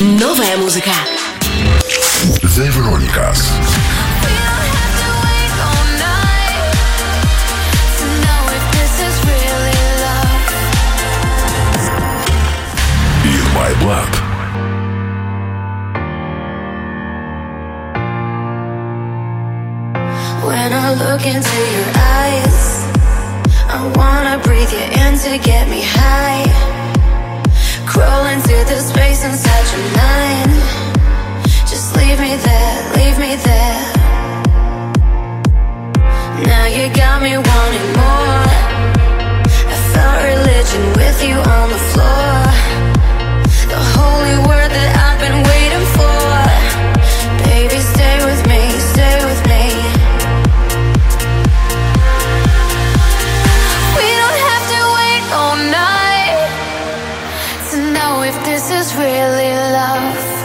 Новая музыка. The Veronicas. In my blood. When I look into your eyes, I wanna breathe you in to get me high. Crawling through the space inside your mind. Just leave me there, leave me there. Now you got me wanting more. if this is really love.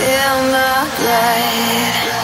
in the light.